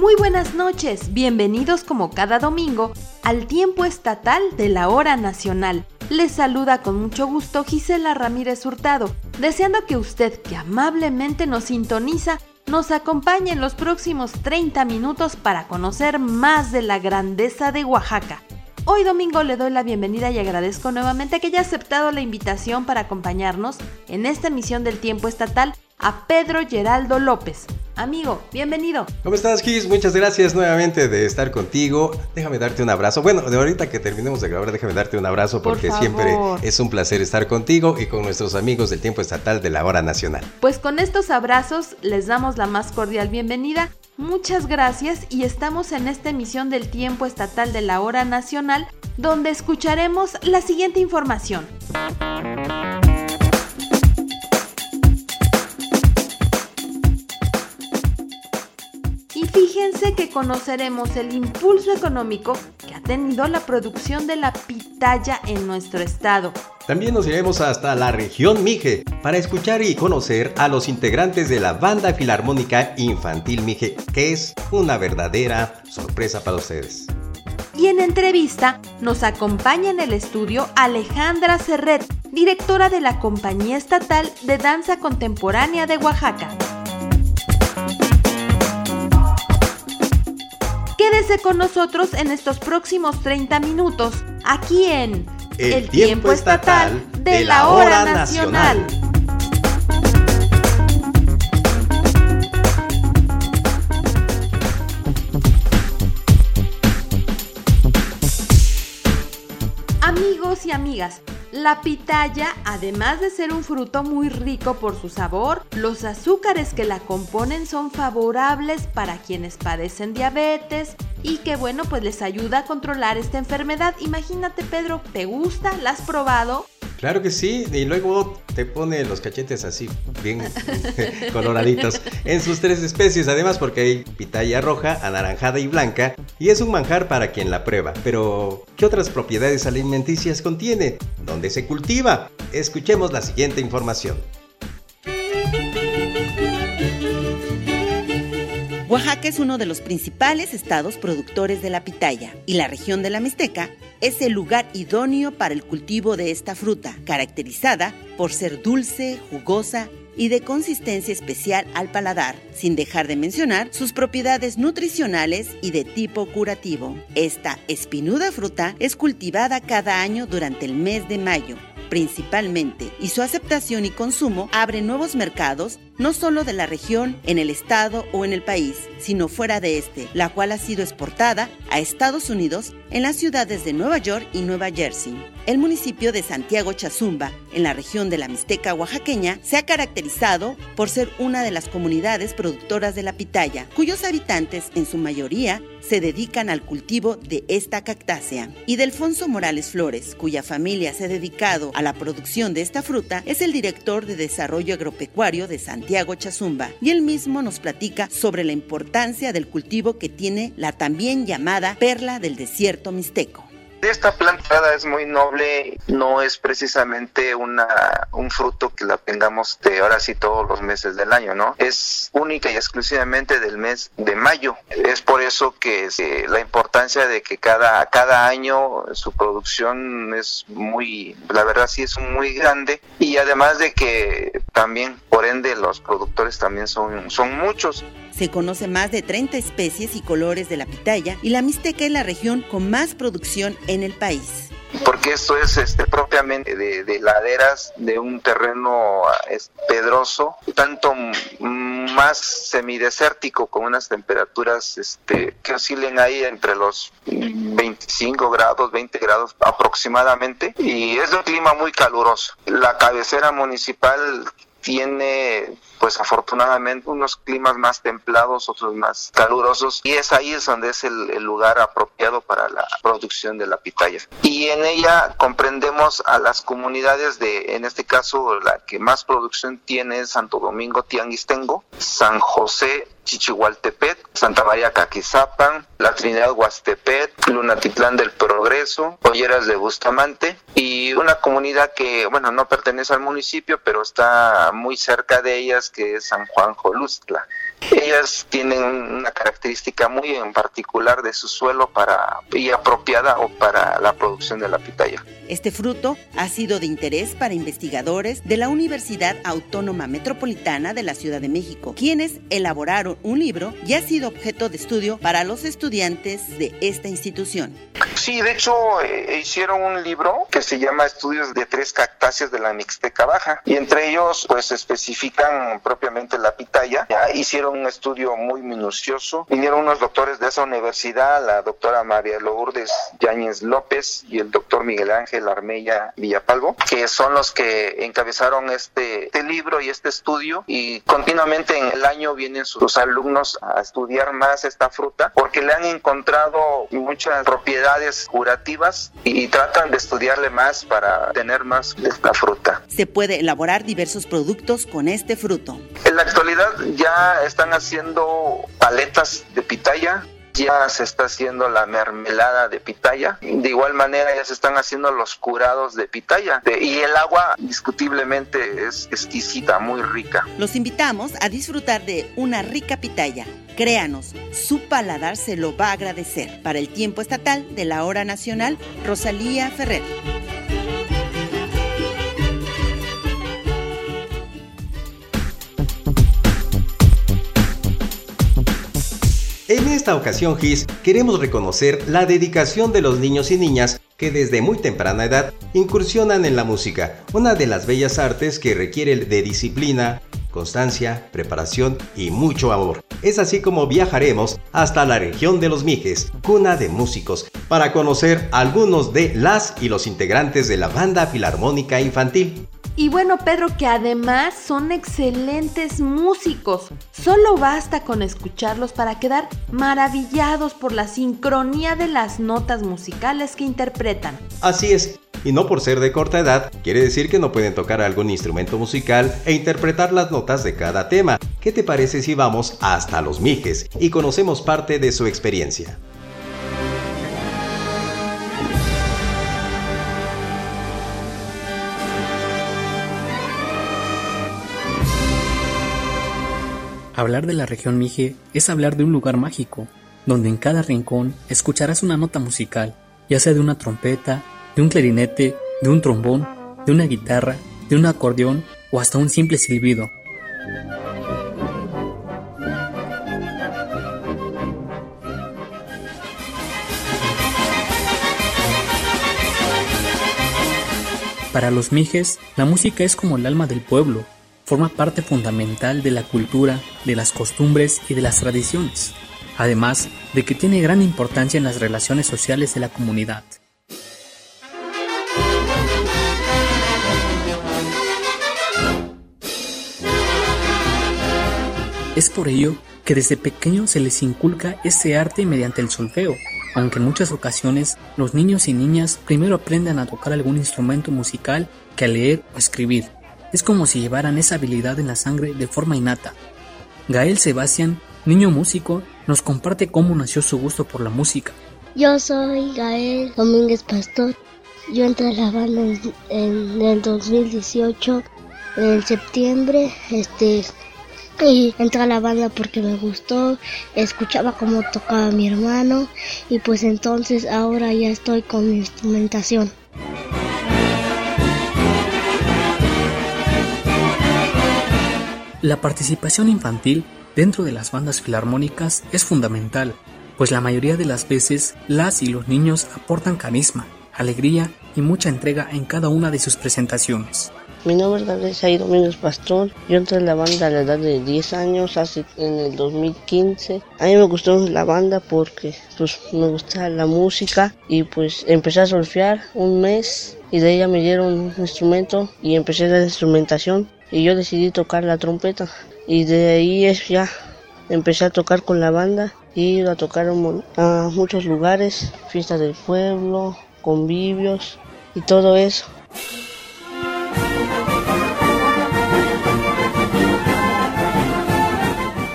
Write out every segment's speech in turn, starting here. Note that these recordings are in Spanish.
Muy buenas noches, bienvenidos como cada domingo al tiempo estatal de la hora nacional. Les saluda con mucho gusto Gisela Ramírez Hurtado, deseando que usted que amablemente nos sintoniza nos acompañe en los próximos 30 minutos para conocer más de la grandeza de Oaxaca. Hoy domingo le doy la bienvenida y agradezco nuevamente que haya aceptado la invitación para acompañarnos en esta emisión del tiempo estatal a Pedro Geraldo López. Amigo, bienvenido. ¿Cómo estás, Gis? Muchas gracias nuevamente de estar contigo. Déjame darte un abrazo. Bueno, de ahorita que terminemos de grabar, déjame darte un abrazo porque Por siempre es un placer estar contigo y con nuestros amigos del tiempo estatal de la hora nacional. Pues con estos abrazos les damos la más cordial bienvenida. Muchas gracias y estamos en esta emisión del tiempo estatal de la hora nacional donde escucharemos la siguiente información. Fíjense que conoceremos el impulso económico que ha tenido la producción de la pitaya en nuestro estado. También nos iremos hasta la región Mije para escuchar y conocer a los integrantes de la Banda Filarmónica Infantil Mije, que es una verdadera sorpresa para ustedes. Y en entrevista nos acompaña en el estudio Alejandra Serret, directora de la Compañía Estatal de Danza Contemporánea de Oaxaca. Quédese con nosotros en estos próximos 30 minutos, aquí en El Tiempo Estatal de la Hora Nacional. Amigos y amigas, la pitaya, además de ser un fruto muy rico por su sabor, los azúcares que la componen son favorables para quienes padecen diabetes y que bueno, pues les ayuda a controlar esta enfermedad. Imagínate, Pedro, ¿te gusta? ¿La has probado? Claro que sí, y luego te pone los cachetes así, bien coloraditos, en sus tres especies, además porque hay pitaya roja, anaranjada y blanca, y es un manjar para quien la prueba. Pero, ¿qué otras propiedades alimenticias contiene? ¿Dónde se cultiva? Escuchemos la siguiente información. Oaxaca es uno de los principales estados productores de la pitaya y la región de la Mixteca es el lugar idóneo para el cultivo de esta fruta, caracterizada por ser dulce, jugosa y de consistencia especial al paladar, sin dejar de mencionar sus propiedades nutricionales y de tipo curativo. Esta espinuda fruta es cultivada cada año durante el mes de mayo, principalmente, y su aceptación y consumo abre nuevos mercados no solo de la región, en el estado o en el país, sino fuera de este, la cual ha sido exportada a Estados Unidos en las ciudades de Nueva York y Nueva Jersey. El municipio de Santiago Chazumba, en la región de la Mixteca oaxaqueña, se ha caracterizado por ser una de las comunidades productoras de la pitaya, cuyos habitantes en su mayoría se dedican al cultivo de esta cactácea. Y Delfonso Morales Flores, cuya familia se ha dedicado a la producción de esta fruta, es el director de Desarrollo Agropecuario de Santiago Chazumba, y él mismo nos platica sobre la importancia del cultivo que tiene la también llamada perla del desierto mixteco. Esta plantada es muy noble, no es precisamente una, un fruto que la tengamos de ahora sí todos los meses del año, ¿no? Es única y exclusivamente del mes de mayo. Es por eso que eh, la importancia de que cada, cada año su producción es muy, la verdad sí es muy grande y además de que también, por ende, los productores también son, son muchos. Se conoce más de 30 especies y colores de la pitaya y la Mixteca es la región con más producción en el país. porque esto es este propiamente de, de laderas de un terreno es, pedroso, tanto más semidesértico con unas temperaturas este, que oscilen ahí entre los 25 grados, 20 grados aproximadamente y es de un clima muy caluroso. La cabecera municipal tiene pues afortunadamente unos climas más templados, otros más calurosos y es ahí es donde es el, el, lugar apropiado para la producción de la pitaya. Y en ella comprendemos a las comunidades de, en este caso la que más producción tiene es Santo Domingo Tianguistengo, San José Chichihualtepet, Santa María Caquizapan, La Trinidad Huastepet, Lunatitlán del Progreso, Olleras de Bustamante y una comunidad que, bueno, no pertenece al municipio, pero está muy cerca de ellas, que es San Juan Jolustla. Ellas tienen una característica muy en particular de su suelo para y apropiada o para la producción de la pitaya. Este fruto ha sido de interés para investigadores de la Universidad Autónoma Metropolitana de la Ciudad de México, quienes elaboraron un libro y ha sido objeto de estudio para los estudiantes de esta institución. Sí, de hecho eh, hicieron un libro que se llama Estudios de tres cactáceas de la Mixteca Baja y entre ellos pues especifican propiamente la pitaya. Ya hicieron un estudio muy minucioso. Vinieron unos doctores de esa universidad, la doctora María Lourdes Yáñez López y el doctor Miguel Ángel Armella Villapalvo, que son los que encabezaron este, este libro y este estudio y continuamente en el año vienen sus alumnos a estudiar más esta fruta porque le han encontrado muchas propiedades curativas y tratan de estudiarle más para tener más de esta fruta. Se puede elaborar diversos productos con este fruto. En la actualidad ya están haciendo paletas de pitaya, ya se está haciendo la mermelada de pitaya. De igual manera ya se están haciendo los curados de pitaya. Y el agua indiscutiblemente es exquisita, muy rica. Los invitamos a disfrutar de una rica pitaya. Créanos, su paladar se lo va a agradecer. Para el tiempo estatal de la hora nacional, Rosalía Ferrer. En esta ocasión, Gis, queremos reconocer la dedicación de los niños y niñas que desde muy temprana edad incursionan en la música, una de las bellas artes que requiere de disciplina, constancia, preparación y mucho amor. Es así como viajaremos hasta la región de los Mijes, cuna de músicos, para conocer algunos de las y los integrantes de la banda filarmónica infantil. Y bueno, Pedro, que además son excelentes músicos. Solo basta con escucharlos para quedar maravillados por la sincronía de las notas musicales que interpretan. Así es, y no por ser de corta edad, quiere decir que no pueden tocar algún instrumento musical e interpretar las notas de cada tema. ¿Qué te parece si vamos hasta los Mijes y conocemos parte de su experiencia? Hablar de la región Mije es hablar de un lugar mágico, donde en cada rincón escucharás una nota musical, ya sea de una trompeta, de un clarinete, de un trombón, de una guitarra, de un acordeón o hasta un simple silbido. Para los mijes, la música es como el alma del pueblo, forma parte fundamental de la cultura, de las costumbres y de las tradiciones, además de que tiene gran importancia en las relaciones sociales de la comunidad. Es por ello que desde pequeño se les inculca este arte mediante el solfeo, aunque en muchas ocasiones los niños y niñas primero aprenden a tocar algún instrumento musical que a leer o escribir. Es como si llevaran esa habilidad en la sangre de forma innata. Gael Sebastián, niño músico, nos comparte cómo nació su gusto por la música. Yo soy Gael Domínguez Pastor. Yo entré a la banda en, el 2018, en septiembre, este, y entré a la banda porque me gustó, escuchaba cómo tocaba mi hermano y pues entonces ahora ya estoy con mi instrumentación. La participación infantil dentro de las bandas filarmónicas es fundamental, pues la mayoría de las veces las y los niños aportan carisma, alegría y mucha entrega en cada una de sus presentaciones. Mi nombre es Jair Domínguez Pastor. Yo entré en la banda a la edad de 10 años, hace en el 2015. A mí me gustó la banda porque pues me gustaba la música y pues empecé a solfear un mes y de ella me dieron un instrumento y empecé la instrumentación y yo decidí tocar la trompeta y de ahí es ya empecé a tocar con la banda y a tocar a muchos lugares, fiestas del pueblo, convivios y todo eso.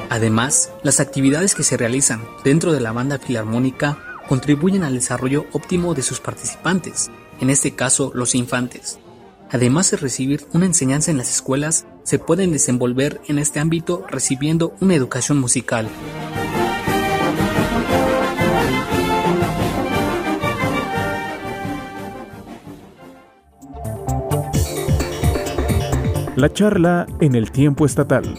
Además, las actividades que se realizan dentro de la banda filarmónica contribuyen al desarrollo óptimo de sus participantes, en este caso los infantes. Además de recibir una enseñanza en las escuelas, se pueden desenvolver en este ámbito recibiendo una educación musical. La charla en el tiempo estatal.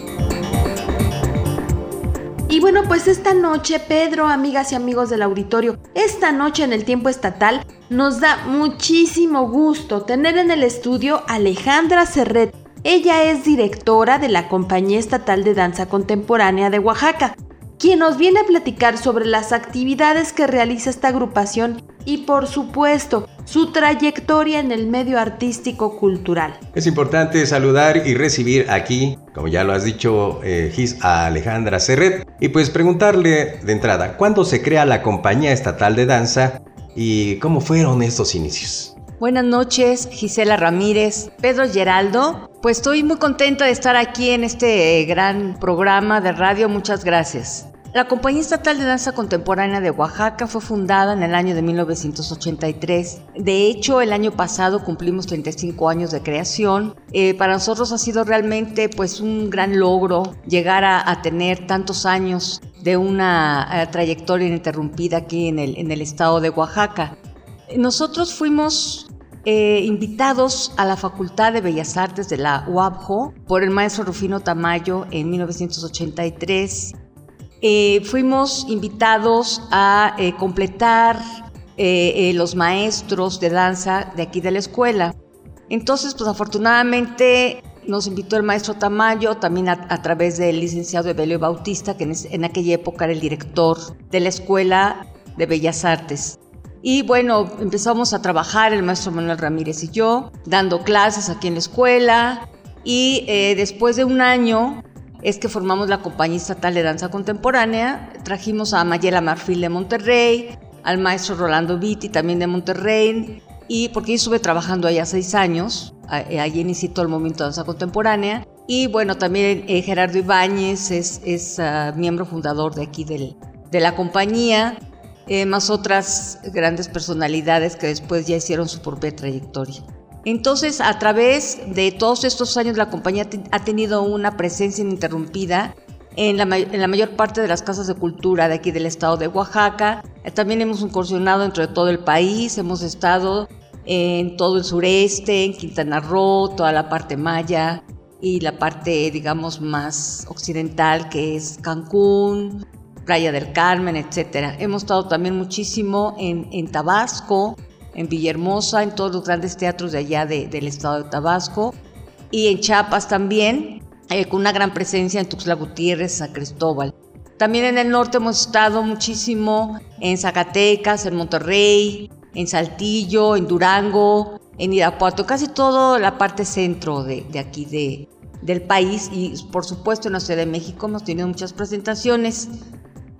Bueno, pues esta noche, Pedro, amigas y amigos del auditorio, esta noche en el tiempo estatal nos da muchísimo gusto tener en el estudio Alejandra Serret. Ella es directora de la Compañía Estatal de Danza Contemporánea de Oaxaca, quien nos viene a platicar sobre las actividades que realiza esta agrupación y por supuesto su trayectoria en el medio artístico cultural. Es importante saludar y recibir aquí, como ya lo has dicho, eh, Gis, a Alejandra Serret y pues preguntarle de entrada, ¿cuándo se crea la Compañía Estatal de Danza y cómo fueron estos inicios? Buenas noches, Gisela Ramírez, Pedro Geraldo. Pues estoy muy contenta de estar aquí en este gran programa de radio. Muchas gracias. La Compañía Estatal de Danza Contemporánea de Oaxaca fue fundada en el año de 1983. De hecho, el año pasado cumplimos 35 años de creación. Eh, para nosotros ha sido realmente pues, un gran logro llegar a, tener tantos años de una eh, trayectoria ininterrumpida aquí en el, estado de Oaxaca. Nosotros fuimos eh, invitados a la Facultad de Bellas Artes de la UABJO por el maestro Rufino Tamayo en 1983 eh, fuimos invitados a eh, completar eh, los maestros de danza de aquí de la escuela. Entonces, pues afortunadamente nos invitó el maestro Tamayo, también a, través del licenciado Evelio Bautista, que en, en, aquella época era el director de la Escuela de Bellas Artes. Y bueno, empezamos a trabajar el maestro Manuel Ramírez y yo, dando clases aquí en la escuela. Y después de un año es que formamos la Compañía Estatal de Danza Contemporánea, trajimos a Mayela Marfil de Monterrey, al maestro Rolando Vitti también de Monterrey, y porque yo estuve trabajando allá seis años, eh, allí inició el movimiento de danza contemporánea, y bueno, también eh, Gerardo Ibáñez es, es ah, miembro fundador de aquí del, de la compañía, eh, más otras grandes personalidades que después ya hicieron su propia trayectoria. Entonces, a través de todos estos años, la compañía ha tenido una presencia ininterrumpida en la, mayor parte de las casas de cultura de aquí del estado de Oaxaca. Eh, también hemos incursionado dentro de todo el país, hemos estado en todo el sureste, en Quintana Roo, toda la parte maya y la parte, digamos, más occidental, que es Cancún, Playa del Carmen, etc. Hemos estado también muchísimo en, en Tabasco, en Villahermosa, en todos los grandes teatros de allá del estado de Tabasco y en Chiapas también, eh, con una gran presencia en Tuxtla Gutiérrez, San Cristóbal. También en el norte hemos estado muchísimo en Zacatecas, en Monterrey, en Saltillo, en Durango, en Irapuato, casi toda la parte centro de, de aquí de, del país y por supuesto en la Ciudad de México hemos tenido muchas presentaciones.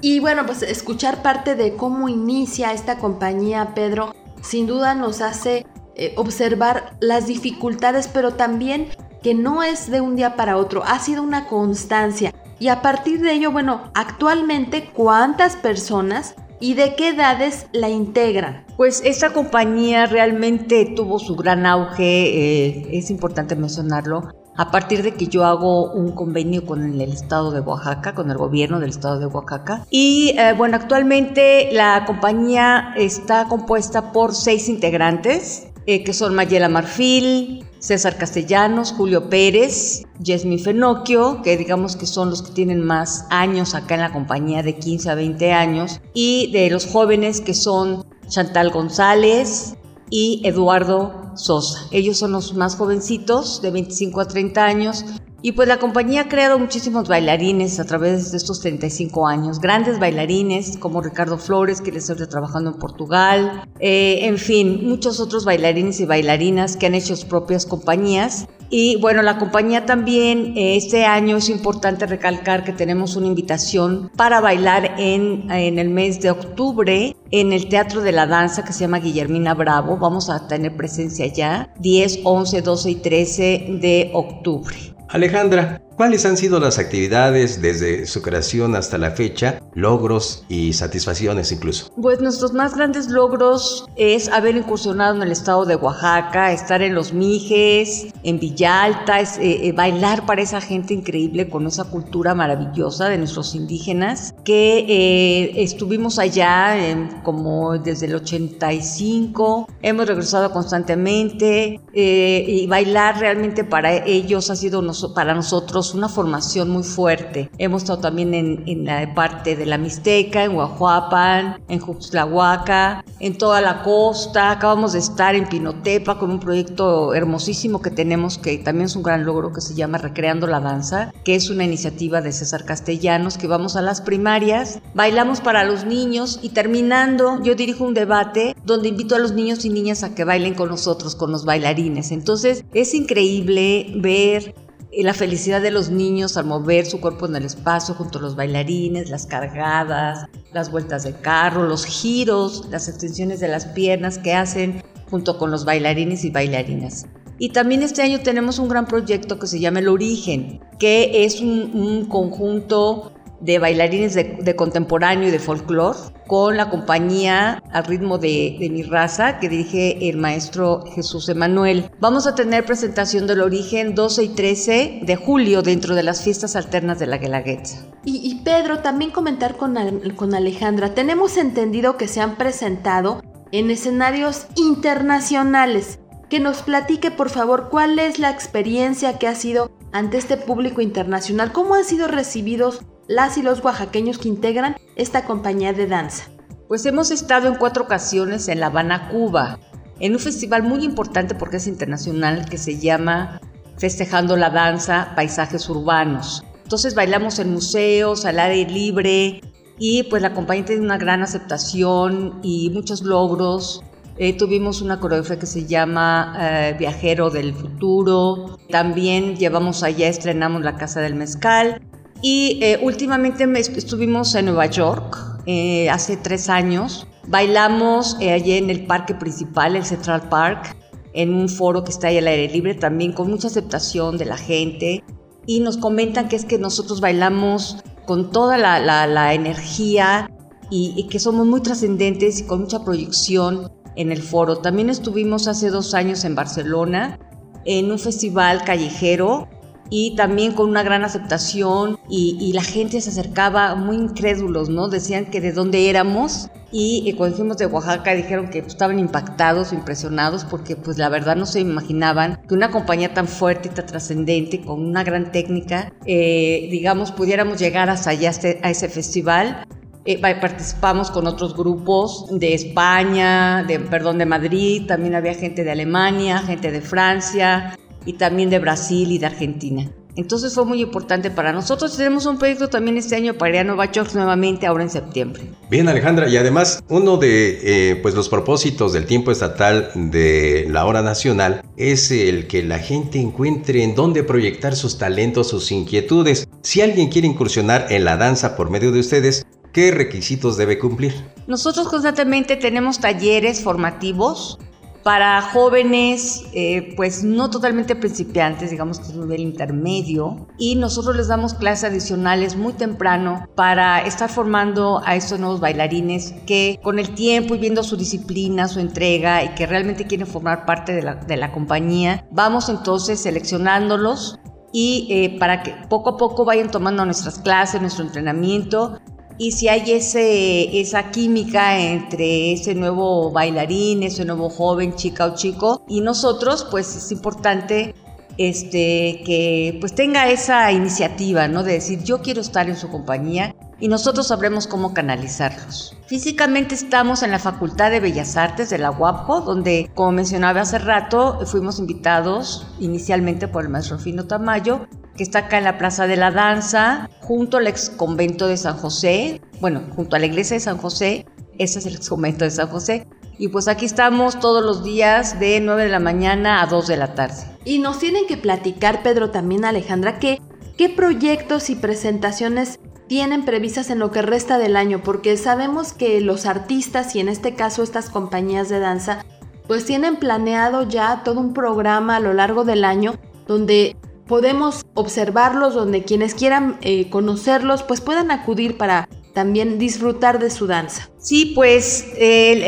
Y bueno, pues escuchar parte de cómo inicia esta compañía, Pedro, sin duda nos hace eh, observar las dificultades, pero también que no es de un día para otro, ha sido una constancia. Y a partir de ello, bueno, actualmente, ¿cuántas personas y de qué edades la integran? Pues esta compañía realmente tuvo su gran auge, eh, es importante mencionarlo, a partir de que yo hago un convenio con el estado de Oaxaca, con el gobierno del estado de Oaxaca. Y eh, bueno, actualmente la compañía está compuesta por seis integrantes, eh, que son Mayela Marfil, César Castellanos, Julio Pérez, Yesmi Fenocchio, que digamos que son los que tienen más años acá en la compañía, de 15 a 20 años, y de los jóvenes que son Chantal González, y Eduardo Sosa. Ellos son los más jovencitos, de 25 a 30 años, y pues la compañía ha creado muchísimos bailarines a través de estos 35 años, grandes bailarines como Ricardo Flores, que les está trabajando en Portugal, eh, en fin, muchos otros bailarines y bailarinas que han hecho sus propias compañías Y bueno, la compañía también, eh, este año es importante recalcar que tenemos una invitación para bailar en, en el mes de octubre en el Teatro de la Danza que se llama Guillermina Bravo. Vamos a tener presencia ya 10, 11, 12 y 13 de octubre. Alejandra, ¿Cuáles han sido las actividades desde su creación hasta la fecha, logros y satisfacciones incluso? Pues nuestros más grandes logros es haber incursionado en el estado de Oaxaca, estar en Los Mijes, en Villalta, es, eh, eh, bailar para esa gente increíble con esa cultura maravillosa de nuestros indígenas, que eh, estuvimos allá como desde el 85, hemos regresado constantemente y bailar realmente para ellos ha sido para nosotros una formación muy fuerte. Hemos estado también en, la parte de la Mixteca, en Huajuapan, en Juxtlahuaca, en toda la costa. Acabamos de estar en Pinotepa con un proyecto hermosísimo que tenemos que también es un gran logro que se llama Recreando la Danza, que es una iniciativa de César Castellanos que vamos a las primarias, bailamos para los niños y terminando yo dirijo un debate donde invito a los niños y niñas a que bailen con nosotros, con los bailarines. Entonces es increíble ver la felicidad de los niños al mover su cuerpo en el espacio junto a los bailarines, las cargadas, las vueltas de carro, los giros, las extensiones de las piernas que hacen junto con los bailarines y bailarinas. Y también este año tenemos un gran proyecto que se llama El Origen, que es un, un conjunto de bailarines de, contemporáneo y de folclore con la compañía al ritmo de, mi raza que dirige el maestro Jesús Emanuel. Vamos a tener presentación del origen 12 y 13 de julio dentro de las fiestas alternas de la Guelaguetza. Y, y, Pedro, también comentar con, con Alejandra, tenemos entendido que se han presentado en escenarios internacionales. Que nos platique por favor cuál es la experiencia que ha sido ante este público internacional, cómo han sido recibidos las y los oaxaqueños que integran esta compañía de danza? Pues hemos estado en cuatro ocasiones en La Habana, Cuba, en un festival muy importante porque es internacional que se llama Festejando la Danza, Paisajes Urbanos. Entonces bailamos en museos, al aire libre y pues la compañía tiene una gran aceptación y muchos logros. Eh, tuvimos una coreografía que se llama eh, Viajero del Futuro. También llevamos allá, estrenamos La Casa del Mezcal y eh, últimamente estuvimos en Nueva York eh, hace tres años. Bailamos eh, allí en el parque principal, el Central Park, en un foro que está ahí al aire libre, también con mucha aceptación de la gente. Y nos comentan que es que nosotros bailamos con toda la, energía y que somos muy trascendentes y con mucha proyección en el foro. También estuvimos hace dos años en Barcelona en un festival callejero y también con una gran aceptación y, la gente se acercaba muy incrédulos, ¿no? Decían que de dónde éramos y cuando fuimos de Oaxaca dijeron que estaban impactados, impresionados porque pues la verdad no se imaginaban que una compañía tan fuerte y tan trascendente con una gran técnica, eh, digamos, pudiéramos llegar hasta allá este, a ese festival eh, participamos con otros grupos de España, de, perdón, de Madrid, también había gente de Alemania, gente de Francia, y también de Brasil y de Argentina. Entonces fue muy importante para nosotros. Tenemos un proyecto también este año para ir a Nueva York nuevamente ahora en septiembre. Bien, Alejandra, y además uno de eh, pues los propósitos del tiempo estatal de la hora nacional es el que la gente encuentre en dónde proyectar sus talentos, sus inquietudes. Si alguien quiere incursionar en la danza por medio de ustedes, ¿qué requisitos debe cumplir? Nosotros constantemente tenemos talleres formativos para jóvenes, eh, pues no totalmente principiantes, digamos que es un nivel intermedio, y nosotros les damos clases adicionales muy temprano para estar formando a estos nuevos bailarines que con el tiempo y viendo su disciplina, su entrega y que realmente quieren formar parte de la, de la compañía, vamos entonces seleccionándolos y eh, para que poco a poco vayan tomando nuestras clases, nuestro entrenamiento y si hay ese, esa química entre ese nuevo bailarín, ese nuevo joven, chica o chico, y nosotros, pues es importante este, que pues tenga esa iniciativa, ¿no? De decir, yo quiero estar en su compañía y nosotros sabremos cómo canalizarlos. Físicamente estamos en la Facultad de Bellas Artes de la UAPJO, donde, como mencionaba hace rato, fuimos invitados inicialmente por el maestro Fino Tamayo que está acá en la Plaza de la Danza, junto al ex convento de San José, bueno, junto a la iglesia de San José, ese es el ex convento de San José, Y pues aquí estamos todos los días de 9 de la mañana a 2 de la tarde. Y nos tienen que platicar, Pedro, también Alejandra, que, qué proyectos y presentaciones tienen previstas en lo que resta del año, porque sabemos que los artistas y en este caso estas compañías de danza, pues tienen planeado ya todo un programa a lo largo del año donde podemos observarlos, donde quienes quieran eh, conocerlos, pues puedan acudir para también disfrutar de su danza. Sí, pues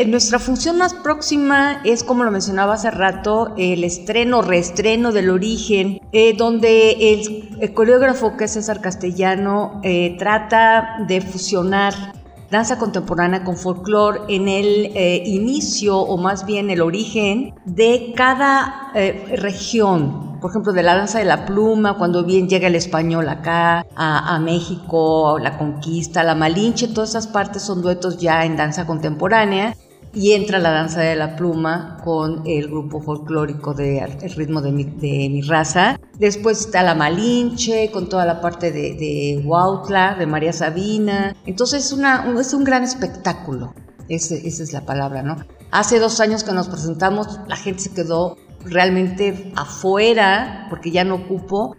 nuestra función más próxima es, como lo mencionaba hace rato, el estreno, reestreno del origen, eh, donde el, coreógrafo que es César Castellano eh, trata de fusionar danza contemporánea con folclore en el inicio o más bien el origen de cada región por ejemplo, de la danza de la pluma, cuando bien llega el español acá, a, México, la conquista, la malinche, todas esas partes son duetos ya en danza contemporánea. Y entra la danza de la pluma con el grupo folclórico de El ritmo de mi, raza. Después está la Malinche con toda la parte de, de Huautla, de María Sabina. Entonces es, una, es un gran espectáculo. esa es la palabra, ¿no? Hace dos años que nos presentamos, la gente se quedó realmente afuera, porque ya no ocupo.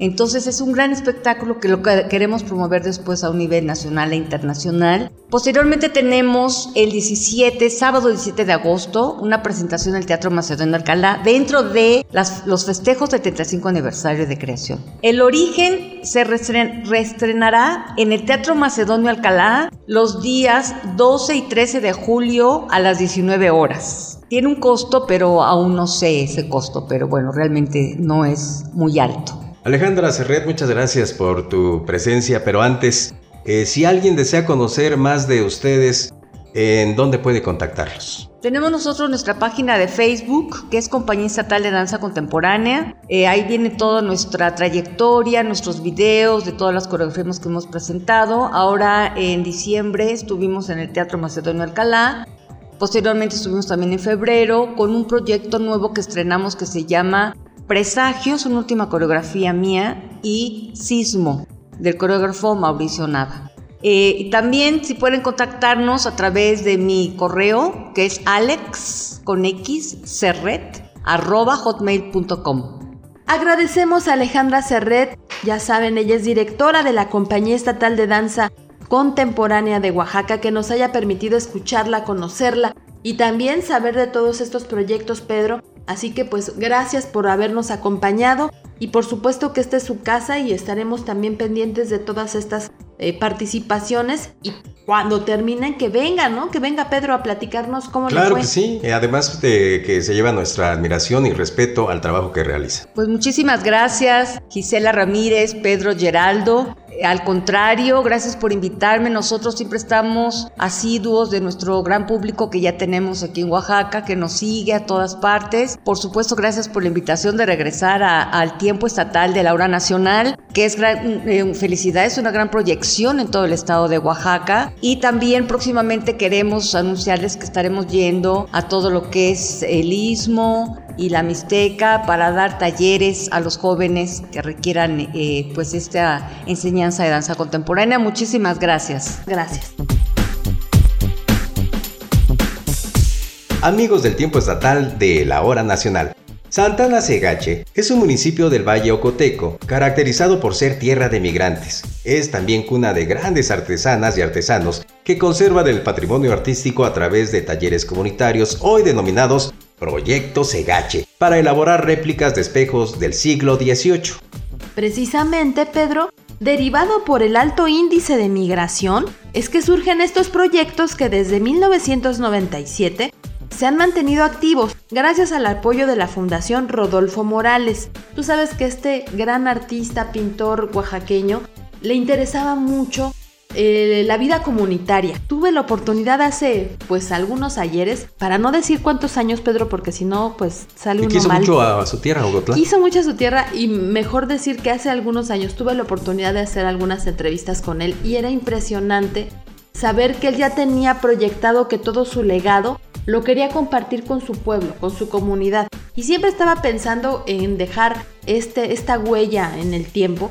Entonces es un gran espectáculo que lo queremos promover después a un nivel nacional e internacional. Posteriormente tenemos el 17, sábado 17 de agosto, una presentación en el Teatro Macedonio Alcalá dentro de los festejos del 35 aniversario de creación. El origen se reestrenará en el Teatro Macedonio Alcalá los días 12 y 13 de julio a las 19 horas. Tiene un costo, pero aún no sé ese costo, pero bueno, realmente no es muy alto. Alejandra Serret, muchas gracias por tu presencia, pero antes, eh, si alguien desea conocer más de ustedes, ¿en dónde puede contactarlos? Tenemos nosotros nuestra página de Facebook, que es Compañía Estatal de Danza Contemporánea. Eh, ahí viene toda nuestra trayectoria, nuestros videos de todas las coreografías que hemos presentado. Ahora en diciembre estuvimos en el Teatro Macedonio Alcalá Posteriormente estuvimos también en febrero con un proyecto nuevo que estrenamos que se llama Presagios, una última coreografía mía, y Sismo, del coreógrafo Mauricio Nava. Eh, también si pueden contactarnos a través de mi correo, que es alex. Agradecemos a Alejandra Serret, ya saben, ella es directora de la Compañía Estatal de Danza contemporánea de Oaxaca que nos haya permitido escucharla, conocerla y también saber de todos estos proyectos, Pedro. Así que pues gracias por habernos acompañado y por supuesto que esta es su casa y estaremos también pendientes de todas estas eh, participaciones y cuando terminen que venga, ¿no? Que venga Pedro a platicarnos cómo claro le fue. que sí, además de que se lleva nuestra admiración y respeto al trabajo que realiza. Pues muchísimas gracias, Gisela Ramírez, Pedro Geraldo. Al contrario, gracias por invitarme. Nosotros siempre estamos asiduos de nuestro gran público que ya tenemos aquí en Oaxaca, que nos sigue a todas partes. Por supuesto, gracias por la invitación de regresar al tiempo estatal de la hora nacional, que es gran, eh, felicidad, es una gran proyección en todo el estado de Oaxaca. Y también próximamente queremos anunciarles que estaremos yendo a todo lo que es el istmo, y la Mixteca para dar talleres a los jóvenes que requieran eh, pues esta enseñanza de danza contemporánea. Muchísimas gracias. Gracias. Amigos del tiempo estatal de la hora nacional. Santana Segache es un municipio del Valle Ocoteco, caracterizado por ser tierra de migrantes. Es también cuna de grandes artesanas y artesanos que conservan el patrimonio artístico a través de talleres comunitarios hoy denominados Proyecto Segache, para elaborar réplicas de espejos del siglo XVIII. Precisamente, Pedro, derivado por el alto índice de migración, es que surgen estos proyectos que desde 1997 se han mantenido activos gracias al apoyo de la Fundación Rodolfo Morales. Tú sabes que este gran artista, pintor oaxaqueño, le interesaba mucho eh, la vida comunitaria. Tuve la oportunidad hace pues algunos ayeres, para no decir cuántos años Pedro, porque si no pues sale uno quiso mucho a, su tierra, Ogotlán. Quiso mucho a su tierra y mejor decir que hace algunos años tuve la oportunidad de hacer algunas entrevistas con él y era impresionante saber que él ya tenía proyectado que todo su legado lo quería compartir con su pueblo, con su comunidad. Y siempre estaba pensando en dejar este, esta huella en el tiempo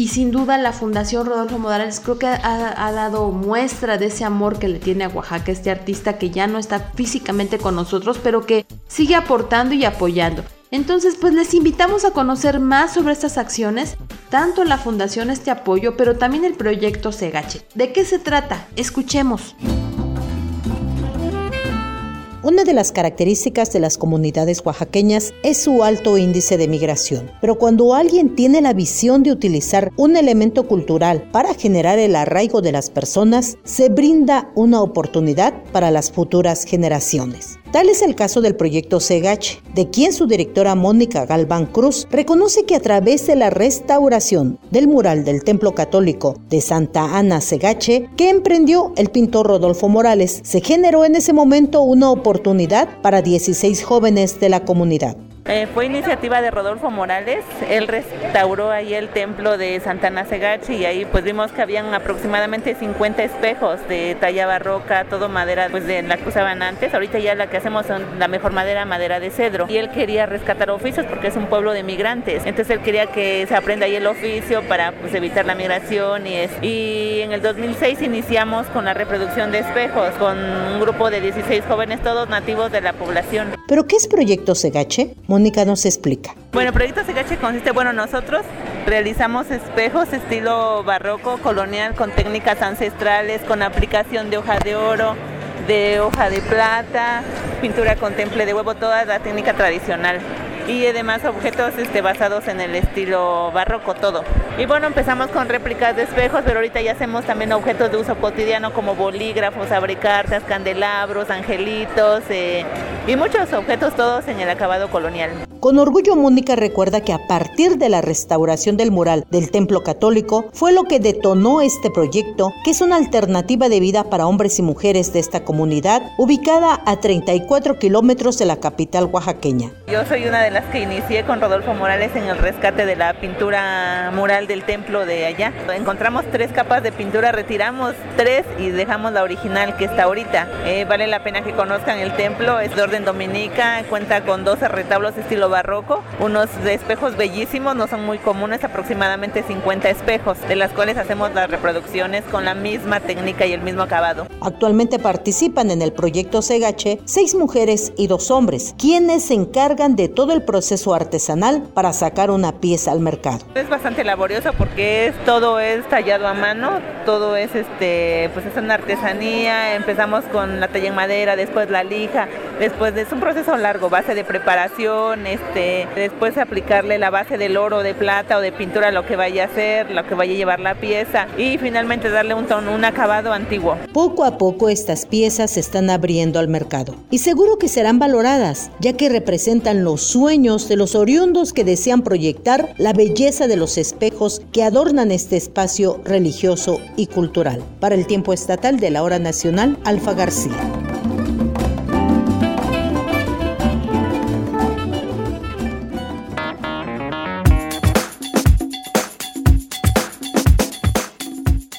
y sin duda la Fundación Rodolfo Morales creo que ha, ha, dado muestra de ese amor que le tiene a Oaxaca este artista que ya no está físicamente con nosotros, pero que sigue aportando y apoyando. Entonces, pues les invitamos a conocer más sobre estas acciones, tanto la Fundación Este Apoyo, pero también el proyecto Segache. ¿De qué se trata? Escuchemos. Una de las características de las comunidades oaxaqueñas es su alto índice de migración, pero cuando alguien tiene la visión de utilizar un elemento cultural para generar el arraigo de las personas, se brinda una oportunidad para las futuras generaciones. Tal es el caso del proyecto Segache, de quien su directora Mónica Galván Cruz reconoce que a través de la restauración del mural del Templo Católico de Santa Ana Segache, que emprendió el pintor Rodolfo Morales, se generó en ese momento una oportunidad para 16 jóvenes de la comunidad. Eh, fue iniciativa de Rodolfo Morales, él restauró ahí el templo de Santana Segachi y ahí pues vimos que habían aproximadamente 50 espejos de talla barroca, todo madera pues de la que usaban antes, ahorita ya la que hacemos son la mejor madera, madera de cedro y él quería rescatar oficios porque es un pueblo de migrantes, entonces él quería que se aprenda ahí el oficio para pues evitar la migración y, es, y en el 2006 iniciamos con la reproducción de espejos con un grupo de 16 jóvenes todos nativos de la población. ¿Pero qué es Proyecto Segache? Mónica nos explica. Bueno, Proyecto Segache consiste, bueno, nosotros realizamos espejos estilo barroco, colonial, con técnicas ancestrales, con aplicación de hoja de oro, de hoja de plata, pintura con temple de huevo, toda la técnica tradicional y además objetos este, basados en el estilo barroco todo. Y bueno, empezamos con réplicas de espejos, pero ahorita ya hacemos también objetos de uso cotidiano como bolígrafos, abrecartas, candelabros, angelitos eh, y muchos objetos todos en el acabado colonial. Con orgullo Mónica recuerda que a partir de la restauración del mural del templo católico fue lo que detonó este proyecto, que es una alternativa de vida para hombres y mujeres de esta comunidad, ubicada a 34 kilómetros de la capital oaxaqueña. Yo soy una de las que inicié con Rodolfo Morales en el rescate de la pintura mural del templo de allá. Encontramos tres capas de pintura, retiramos tres y dejamos la original que está ahorita. Eh, vale la pena que conozcan el templo, es de orden dominica, cuenta con 12 retablos estilo barroco, unos espejos bellísimos, no son muy comunes, aproximadamente 50 espejos, de las cuales hacemos las reproducciones con la misma técnica y el mismo acabado. Actualmente participan en el proyecto Segache seis mujeres y dos hombres, quienes se encargan de todo el proceso artesanal para sacar una pieza al mercado. Es bastante laborioso porque es, todo es tallado a mano, todo es este, pues es una artesanía, empezamos con la talla en madera, después la lija, después es un proceso largo, base de preparación, este, después aplicarle la base del oro, de plata o de pintura, lo que vaya a hacer, lo que vaya a llevar la pieza y finalmente darle un tono, un acabado antiguo. Poco a poco estas piezas se están abriendo al mercado y seguro que serán valoradas, ya que representan los sueños de los oriundos que desean proyectar la belleza de los espejos que adornan este espacio religioso y cultural. Para el tiempo estatal de la hora nacional, Alfa García.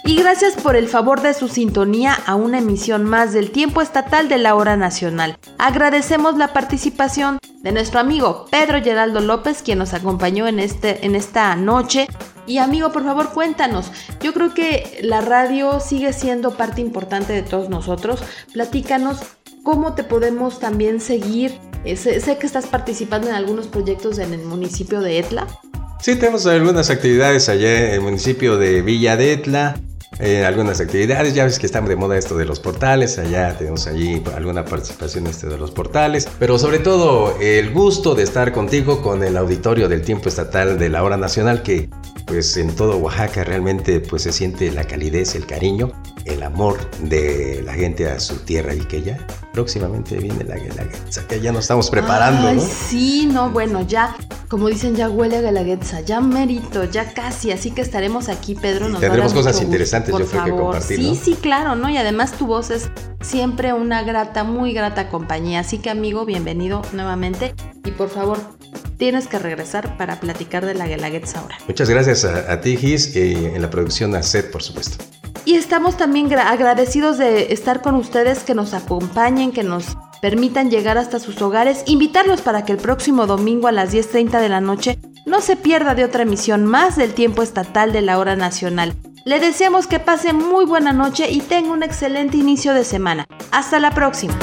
Y gracias por el favor de su sintonía a una emisión más del tiempo estatal de la hora nacional. Agradecemos la participación de nuestro amigo Pedro Geraldo López, quien nos acompañó en, este, en esta noche. Y amigo, por favor, cuéntanos. Yo creo que la radio sigue siendo parte importante de todos nosotros. Platícanos cómo te podemos también seguir. Eh, sé, que estás participando en algunos proyectos en el municipio de Etla. Sí, tenemos algunas actividades allá en el municipio de Villa de Etla. Eh, algunas actividades, ya ves que estamos de moda esto de los portales, allá tenemos allí alguna participación este de los portales, pero sobre todo el gusto de estar contigo con el auditorio del tiempo estatal de la hora nacional que pues en todo Oaxaca realmente pues se siente la calidez, el cariño, el amor de la gente a su tierra y que ya próximamente viene la Guelaguetza, que ya nos estamos preparando, Ay, ¿no? Sí, no, bueno, ya, como dicen, ya huele a Guelaguetza, ya merito, ya casi, así que estaremos aquí, Pedro. Nos Tendremos cosas gusto, interesantes, por yo creo que compartir, Sí, ¿no? sí, claro, ¿no? Y además tu voz es siempre una grata, muy grata compañía. Así que, amigo, bienvenido nuevamente. Y por favor, tienes que regresar para platicar de la Guelaguetza ahora. Muchas gracias a, a ti, Gis, y en la producción a Seth, por supuesto. Y estamos también gra- agradecidos de estar con ustedes, que nos acompañen, que nos permitan llegar hasta sus hogares, invitarlos para que el próximo domingo a las 10.30 de la noche no se pierda de otra emisión más del tiempo estatal de la hora nacional. Le deseamos que pase muy buena noche y tenga un excelente inicio de semana. Hasta la próxima.